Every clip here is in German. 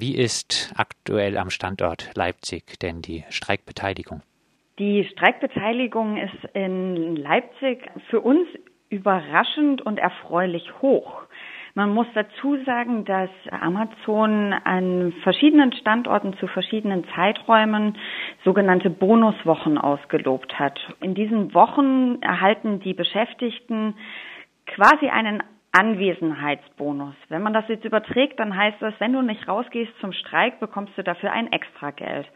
Wie ist aktuell am Standort Leipzig denn die Streikbeteiligung? Die Streikbeteiligung ist in Leipzig für uns überraschend und erfreulich hoch. Man muss dazu sagen, dass Amazon an verschiedenen Standorten zu verschiedenen Zeiträumen sogenannte Bonuswochen ausgelobt hat. In diesen Wochen erhalten die Beschäftigten quasi einen Anwesenheitsbonus. Wenn man das jetzt überträgt, dann heißt das, wenn du nicht rausgehst zum Streik, bekommst du dafür ein Extrageld.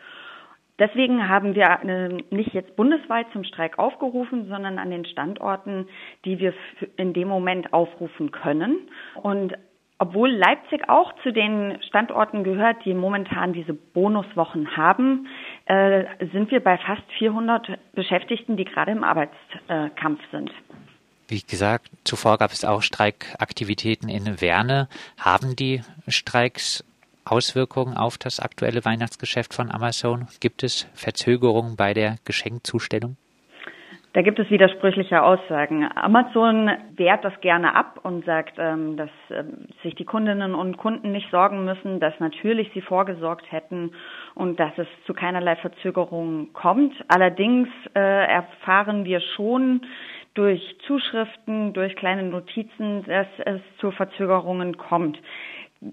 Deswegen haben wir äh, nicht jetzt bundesweit zum Streik aufgerufen, sondern an den Standorten, die wir in dem Moment aufrufen können. Und obwohl Leipzig auch zu den Standorten gehört, die momentan diese Bonuswochen haben, äh, sind wir bei fast 400 Beschäftigten, die gerade im Arbeitskampf sind. Wie gesagt, zuvor gab es auch Streikaktivitäten in Werne. Haben die Streiks Auswirkungen auf das aktuelle Weihnachtsgeschäft von Amazon? Gibt es Verzögerungen bei der Geschenkzustellung? Da gibt es widersprüchliche Aussagen. Amazon wehrt das gerne ab und sagt, ähm, dass ähm, sich die Kundinnen und Kunden nicht sorgen müssen, dass natürlich sie vorgesorgt hätten und dass es zu keinerlei Verzögerungen kommt. Allerdings äh, erfahren wir schon durch Zuschriften, durch kleine Notizen, dass es zu Verzögerungen kommt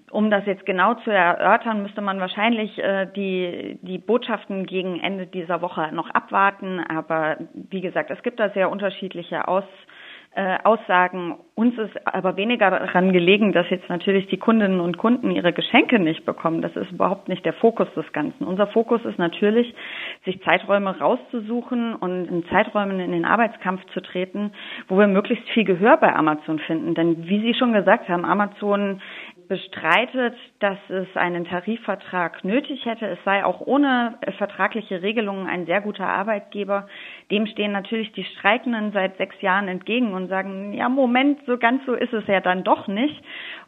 um das jetzt genau zu erörtern, müsste man wahrscheinlich äh, die, die Botschaften gegen Ende dieser Woche noch abwarten. Aber wie gesagt, es gibt da sehr unterschiedliche Aus, äh, Aussagen. Uns ist aber weniger daran gelegen, dass jetzt natürlich die Kundinnen und Kunden ihre Geschenke nicht bekommen. Das ist überhaupt nicht der Fokus des Ganzen. Unser Fokus ist natürlich, sich Zeiträume rauszusuchen und in Zeiträumen in den Arbeitskampf zu treten, wo wir möglichst viel Gehör bei Amazon finden. Denn wie Sie schon gesagt haben, Amazon bestreitet, dass es einen Tarifvertrag nötig hätte. Es sei auch ohne vertragliche Regelungen ein sehr guter Arbeitgeber. Dem stehen natürlich die Streikenden seit sechs Jahren entgegen und sagen, ja, Moment, so ganz so ist es ja dann doch nicht.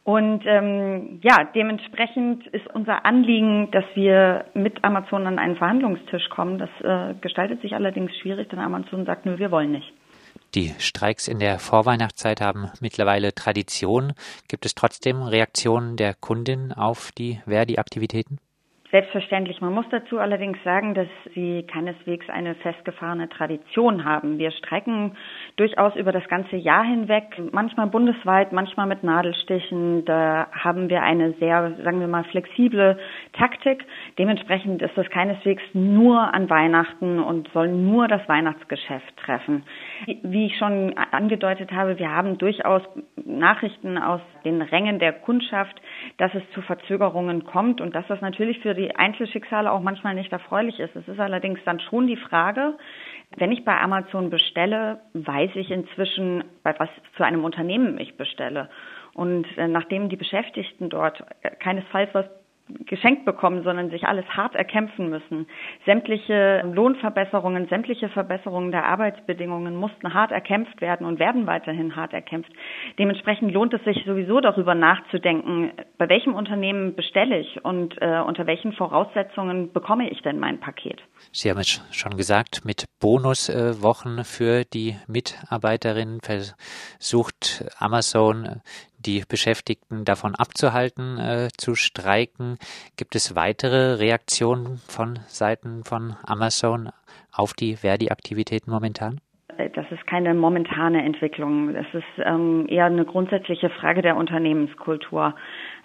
Und ähm, ja, dementsprechend ist unser Anliegen, dass wir mit Amazon an einen Verhandlungstisch kommen. Das äh, gestaltet sich allerdings schwierig, denn Amazon sagt, nö, wir wollen nicht. Die Streiks in der Vorweihnachtszeit haben mittlerweile Tradition. Gibt es trotzdem Reaktionen der Kundin auf die Verdi-Aktivitäten? Selbstverständlich. Man muss dazu allerdings sagen, dass sie keineswegs eine festgefahrene Tradition haben. Wir streiken durchaus über das ganze Jahr hinweg, manchmal bundesweit, manchmal mit Nadelstichen. Da haben wir eine sehr, sagen wir mal, flexible Taktik. Dementsprechend ist das keineswegs nur an Weihnachten und soll nur das Weihnachtsgeschäft treffen. Wie ich schon angedeutet habe, wir haben durchaus Nachrichten aus den Rängen der Kundschaft, dass es zu Verzögerungen kommt und dass das natürlich für die die Einzelschicksale auch manchmal nicht erfreulich ist. Es ist allerdings dann schon die Frage, wenn ich bei Amazon bestelle, weiß ich inzwischen, bei was für einem Unternehmen ich bestelle. Und äh, nachdem die Beschäftigten dort keinesfalls was geschenkt bekommen, sondern sich alles hart erkämpfen müssen. Sämtliche Lohnverbesserungen, sämtliche Verbesserungen der Arbeitsbedingungen mussten hart erkämpft werden und werden weiterhin hart erkämpft. Dementsprechend lohnt es sich sowieso darüber nachzudenken, bei welchem Unternehmen bestelle ich und äh, unter welchen Voraussetzungen bekomme ich denn mein Paket. Sie haben es schon gesagt, mit Bonuswochen für die Mitarbeiterinnen versucht Amazon die Beschäftigten davon abzuhalten, äh, zu streiken. Gibt es weitere Reaktionen von Seiten von Amazon auf die Verdi-Aktivitäten momentan? Das ist keine momentane Entwicklung. Das ist ähm, eher eine grundsätzliche Frage der Unternehmenskultur.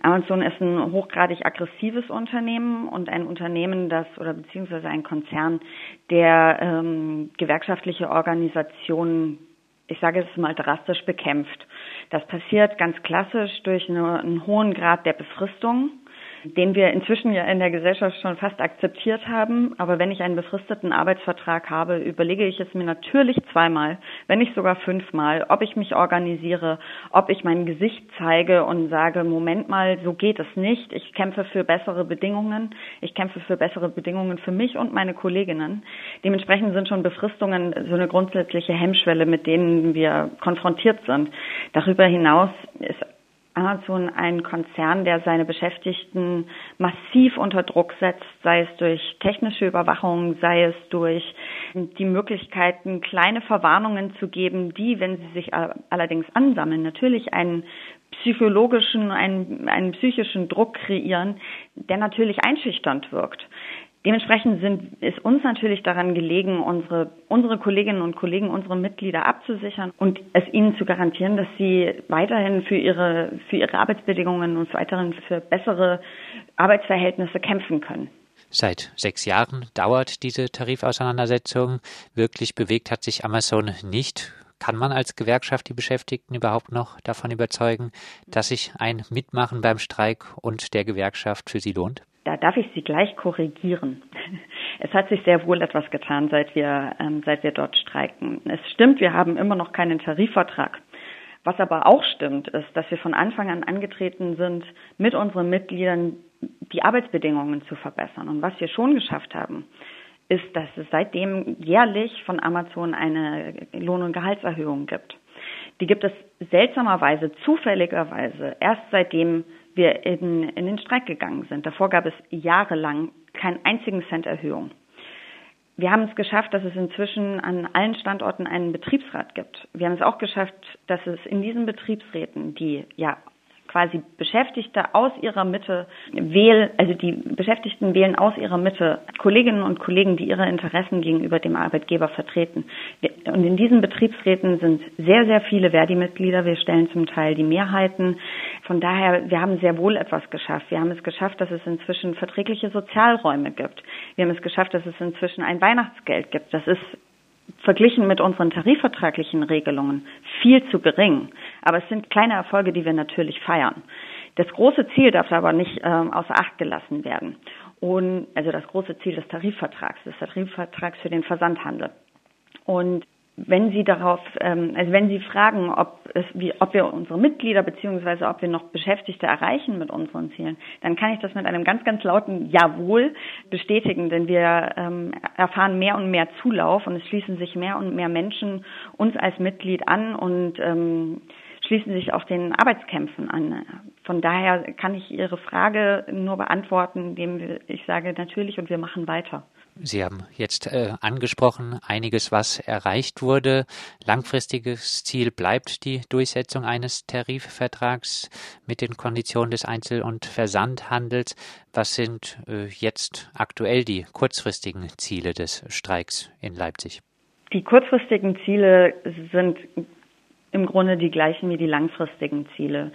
Amazon ist ein hochgradig aggressives Unternehmen und ein Unternehmen, das oder beziehungsweise ein Konzern, der ähm, gewerkschaftliche Organisationen ich sage es mal drastisch bekämpft. Das passiert ganz klassisch durch eine, einen hohen Grad der Befristung den wir inzwischen ja in der Gesellschaft schon fast akzeptiert haben. Aber wenn ich einen befristeten Arbeitsvertrag habe, überlege ich es mir natürlich zweimal, wenn nicht sogar fünfmal, ob ich mich organisiere, ob ich mein Gesicht zeige und sage, Moment mal, so geht es nicht. Ich kämpfe für bessere Bedingungen. Ich kämpfe für bessere Bedingungen für mich und meine Kolleginnen. Dementsprechend sind schon Befristungen so eine grundsätzliche Hemmschwelle, mit denen wir konfrontiert sind. Darüber hinaus ist Amazon ein Konzern, der seine Beschäftigten massiv unter Druck setzt, sei es durch technische Überwachung, sei es durch die Möglichkeiten, kleine Verwarnungen zu geben, die, wenn sie sich allerdings ansammeln, natürlich einen psychologischen, einen, einen psychischen Druck kreieren, der natürlich einschüchternd wirkt. Dementsprechend sind, ist uns natürlich daran gelegen, unsere, unsere Kolleginnen und Kollegen, unsere Mitglieder abzusichern und es ihnen zu garantieren, dass sie weiterhin für ihre, für ihre Arbeitsbedingungen und weiterhin für bessere Arbeitsverhältnisse kämpfen können. Seit sechs Jahren dauert diese Tarifauseinandersetzung. Wirklich bewegt hat sich Amazon nicht. Kann man als Gewerkschaft die Beschäftigten überhaupt noch davon überzeugen, dass sich ein Mitmachen beim Streik und der Gewerkschaft für sie lohnt? Da darf ich Sie gleich korrigieren. Es hat sich sehr wohl etwas getan, seit wir, ähm, seit wir dort streiken. Es stimmt, wir haben immer noch keinen Tarifvertrag. Was aber auch stimmt, ist, dass wir von Anfang an angetreten sind, mit unseren Mitgliedern die Arbeitsbedingungen zu verbessern. Und was wir schon geschafft haben, ist, dass es seitdem jährlich von Amazon eine Lohn- und Gehaltserhöhung gibt. Die gibt es seltsamerweise, zufälligerweise, erst seitdem wir in, in den Streik gegangen sind. Davor gab es jahrelang keinen einzigen Cent Erhöhung. Wir haben es geschafft, dass es inzwischen an allen Standorten einen Betriebsrat gibt. Wir haben es auch geschafft, dass es in diesen Betriebsräten, die ja quasi Beschäftigte aus ihrer Mitte wählen, also die Beschäftigten wählen aus ihrer Mitte Kolleginnen und Kollegen, die ihre Interessen gegenüber dem Arbeitgeber vertreten. Und in diesen Betriebsräten sind sehr, sehr viele Verdi-Mitglieder. Wir stellen zum Teil die Mehrheiten. Von daher, wir haben sehr wohl etwas geschafft. Wir haben es geschafft, dass es inzwischen verträgliche Sozialräume gibt. Wir haben es geschafft, dass es inzwischen ein Weihnachtsgeld gibt. Das ist verglichen mit unseren tarifvertraglichen Regelungen viel zu gering. Aber es sind kleine Erfolge, die wir natürlich feiern. Das große Ziel darf aber nicht äh, außer Acht gelassen werden. Und also das große Ziel des Tarifvertrags, des Tarifvertrags für den Versandhandel. Und wenn Sie darauf, ähm, also wenn Sie fragen, ob es, wie, ob wir unsere Mitglieder beziehungsweise ob wir noch Beschäftigte erreichen mit unseren Zielen, dann kann ich das mit einem ganz, ganz lauten Jawohl bestätigen, denn wir ähm, erfahren mehr und mehr Zulauf und es schließen sich mehr und mehr Menschen uns als Mitglied an und ähm, schließen sich auch den Arbeitskämpfen an. Von daher kann ich Ihre Frage nur beantworten, indem ich sage natürlich und wir machen weiter. Sie haben jetzt äh, angesprochen, einiges, was erreicht wurde. Langfristiges Ziel bleibt die Durchsetzung eines Tarifvertrags mit den Konditionen des Einzel- und Versandhandels. Was sind äh, jetzt aktuell die kurzfristigen Ziele des Streiks in Leipzig? Die kurzfristigen Ziele sind im Grunde die gleichen wie die langfristigen Ziele.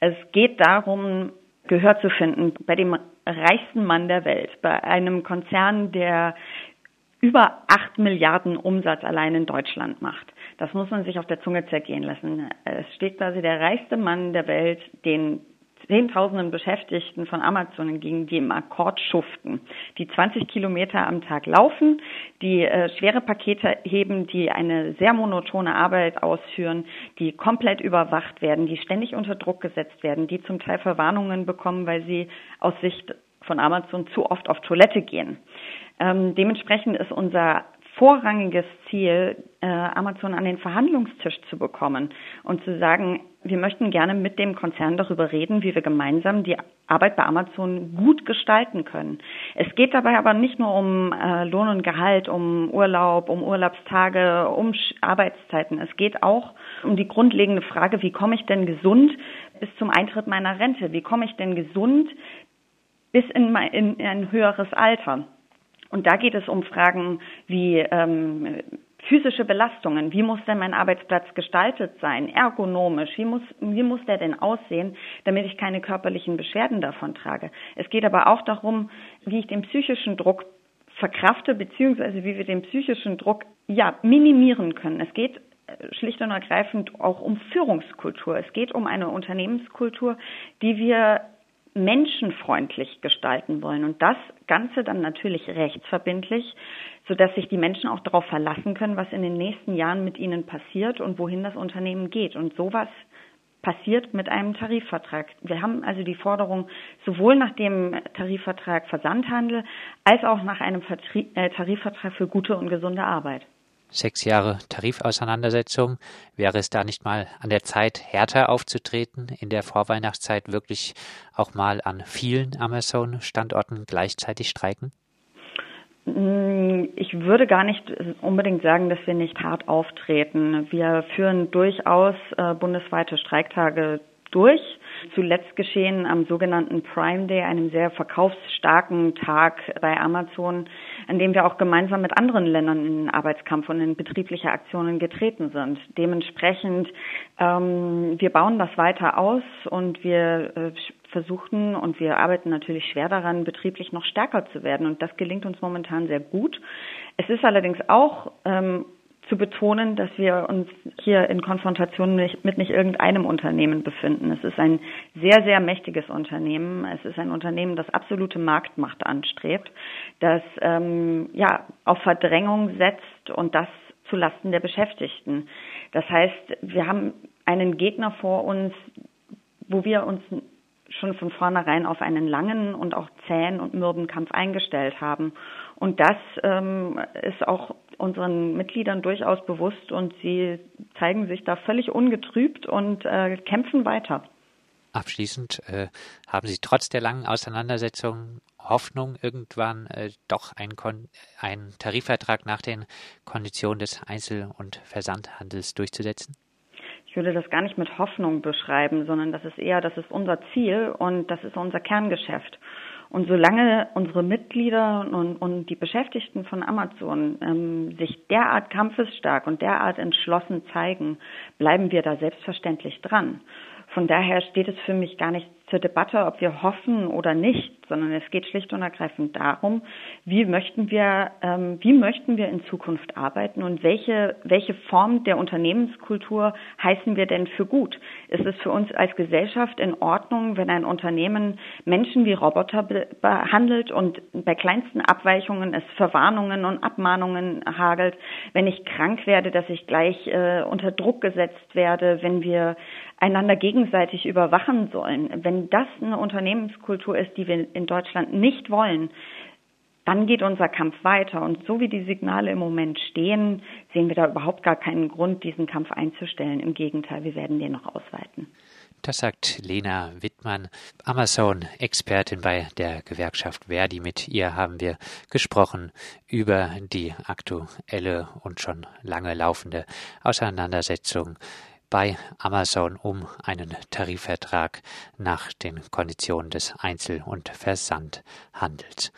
Es geht darum, Gehör zu finden bei dem reichsten Mann der Welt, bei einem Konzern, der über acht Milliarden Umsatz allein in Deutschland macht. Das muss man sich auf der Zunge zergehen lassen. Es steht quasi der reichste Mann der Welt, den Zehntausenden Beschäftigten von Amazon gegen die im Akkord schuften, die 20 Kilometer am Tag laufen, die äh, schwere Pakete heben, die eine sehr monotone Arbeit ausführen, die komplett überwacht werden, die ständig unter Druck gesetzt werden, die zum Teil Verwarnungen bekommen, weil sie aus Sicht von Amazon zu oft auf Toilette gehen. Ähm, dementsprechend ist unser vorrangiges Ziel, äh, Amazon an den Verhandlungstisch zu bekommen und zu sagen, wir möchten gerne mit dem Konzern darüber reden, wie wir gemeinsam die Arbeit bei Amazon gut gestalten können. Es geht dabei aber nicht nur um äh, Lohn und Gehalt, um Urlaub, um Urlaubstage, um Arbeitszeiten. Es geht auch um die grundlegende Frage, wie komme ich denn gesund bis zum Eintritt meiner Rente? Wie komme ich denn gesund bis in, mein, in ein höheres Alter? Und da geht es um Fragen wie ähm, physische Belastungen. Wie muss denn mein Arbeitsplatz gestaltet sein? Ergonomisch. Wie muss, wie muss der denn aussehen, damit ich keine körperlichen Beschwerden davon trage? Es geht aber auch darum, wie ich den psychischen Druck verkrafte, beziehungsweise wie wir den psychischen Druck, ja, minimieren können. Es geht äh, schlicht und ergreifend auch um Führungskultur. Es geht um eine Unternehmenskultur, die wir menschenfreundlich gestalten wollen und das Ganze dann natürlich rechtsverbindlich, sodass sich die Menschen auch darauf verlassen können, was in den nächsten Jahren mit ihnen passiert und wohin das Unternehmen geht. Und sowas passiert mit einem Tarifvertrag. Wir haben also die Forderung sowohl nach dem Tarifvertrag Versandhandel als auch nach einem äh, Tarifvertrag für gute und gesunde Arbeit sechs Jahre Tarifauseinandersetzung. Wäre es da nicht mal an der Zeit, härter aufzutreten, in der Vorweihnachtszeit wirklich auch mal an vielen Amazon-Standorten gleichzeitig streiken? Mm, ich würde gar nicht unbedingt sagen, dass wir nicht hart auftreten. Wir führen durchaus äh, bundesweite Streiktage durch. Zuletzt geschehen am sogenannten Prime Day, einem sehr verkaufsstarken Tag bei Amazon, an dem wir auch gemeinsam mit anderen Ländern in den Arbeitskampf und in betriebliche Aktionen getreten sind. Dementsprechend, ähm, wir bauen das weiter aus und wir äh, versuchen und wir arbeiten natürlich schwer daran, betrieblich noch stärker zu werden. Und das gelingt uns momentan sehr gut. Es ist allerdings auch ähm, zu betonen, dass wir uns hier in Konfrontation mit nicht irgendeinem Unternehmen befinden. Es ist ein sehr, sehr mächtiges Unternehmen. Es ist ein Unternehmen, das absolute Marktmacht anstrebt, das ähm, ja auf Verdrängung setzt und das zu Lasten der Beschäftigten. Das heißt, wir haben einen Gegner vor uns, wo wir uns schon von vornherein auf einen langen und auch zähen und mürben Kampf eingestellt haben. Und das ähm, ist auch unseren Mitgliedern durchaus bewusst und sie zeigen sich da völlig ungetrübt und äh, kämpfen weiter. Abschließend äh, haben Sie trotz der langen Auseinandersetzung Hoffnung, irgendwann äh, doch einen ein Tarifvertrag nach den Konditionen des Einzel- und Versandhandels durchzusetzen? Ich würde das gar nicht mit Hoffnung beschreiben, sondern das ist eher, das ist unser Ziel und das ist unser Kerngeschäft. Und solange unsere Mitglieder und, und die Beschäftigten von Amazon ähm, sich derart kampfesstark und derart entschlossen zeigen, bleiben wir da selbstverständlich dran. Von daher steht es für mich gar nicht zur Debatte, ob wir hoffen oder nicht, sondern es geht schlicht und ergreifend darum, wie möchten wir, ähm, wie möchten wir in Zukunft arbeiten und welche, welche Form der Unternehmenskultur heißen wir denn für gut? Ist es für uns als Gesellschaft in Ordnung, wenn ein Unternehmen Menschen wie Roboter be behandelt und bei kleinsten Abweichungen es Verwarnungen und Abmahnungen hagelt, wenn ich krank werde, dass ich gleich äh, unter Druck gesetzt werde, wenn wir einander gegenseitig überwachen sollen, wenn das eine Unternehmenskultur ist, die wir in Deutschland nicht wollen, dann geht unser Kampf weiter. Und so wie die Signale im Moment stehen, sehen wir da überhaupt gar keinen Grund, diesen Kampf einzustellen. Im Gegenteil, wir werden den noch ausweiten. Das sagt Lena Wittmann, Amazon-Expertin bei der Gewerkschaft Verdi. Mit ihr haben wir gesprochen über die aktuelle und schon lange laufende Auseinandersetzung bei Amazon um einen Tarifvertrag nach den Konditionen des Einzel- und Versandhandels.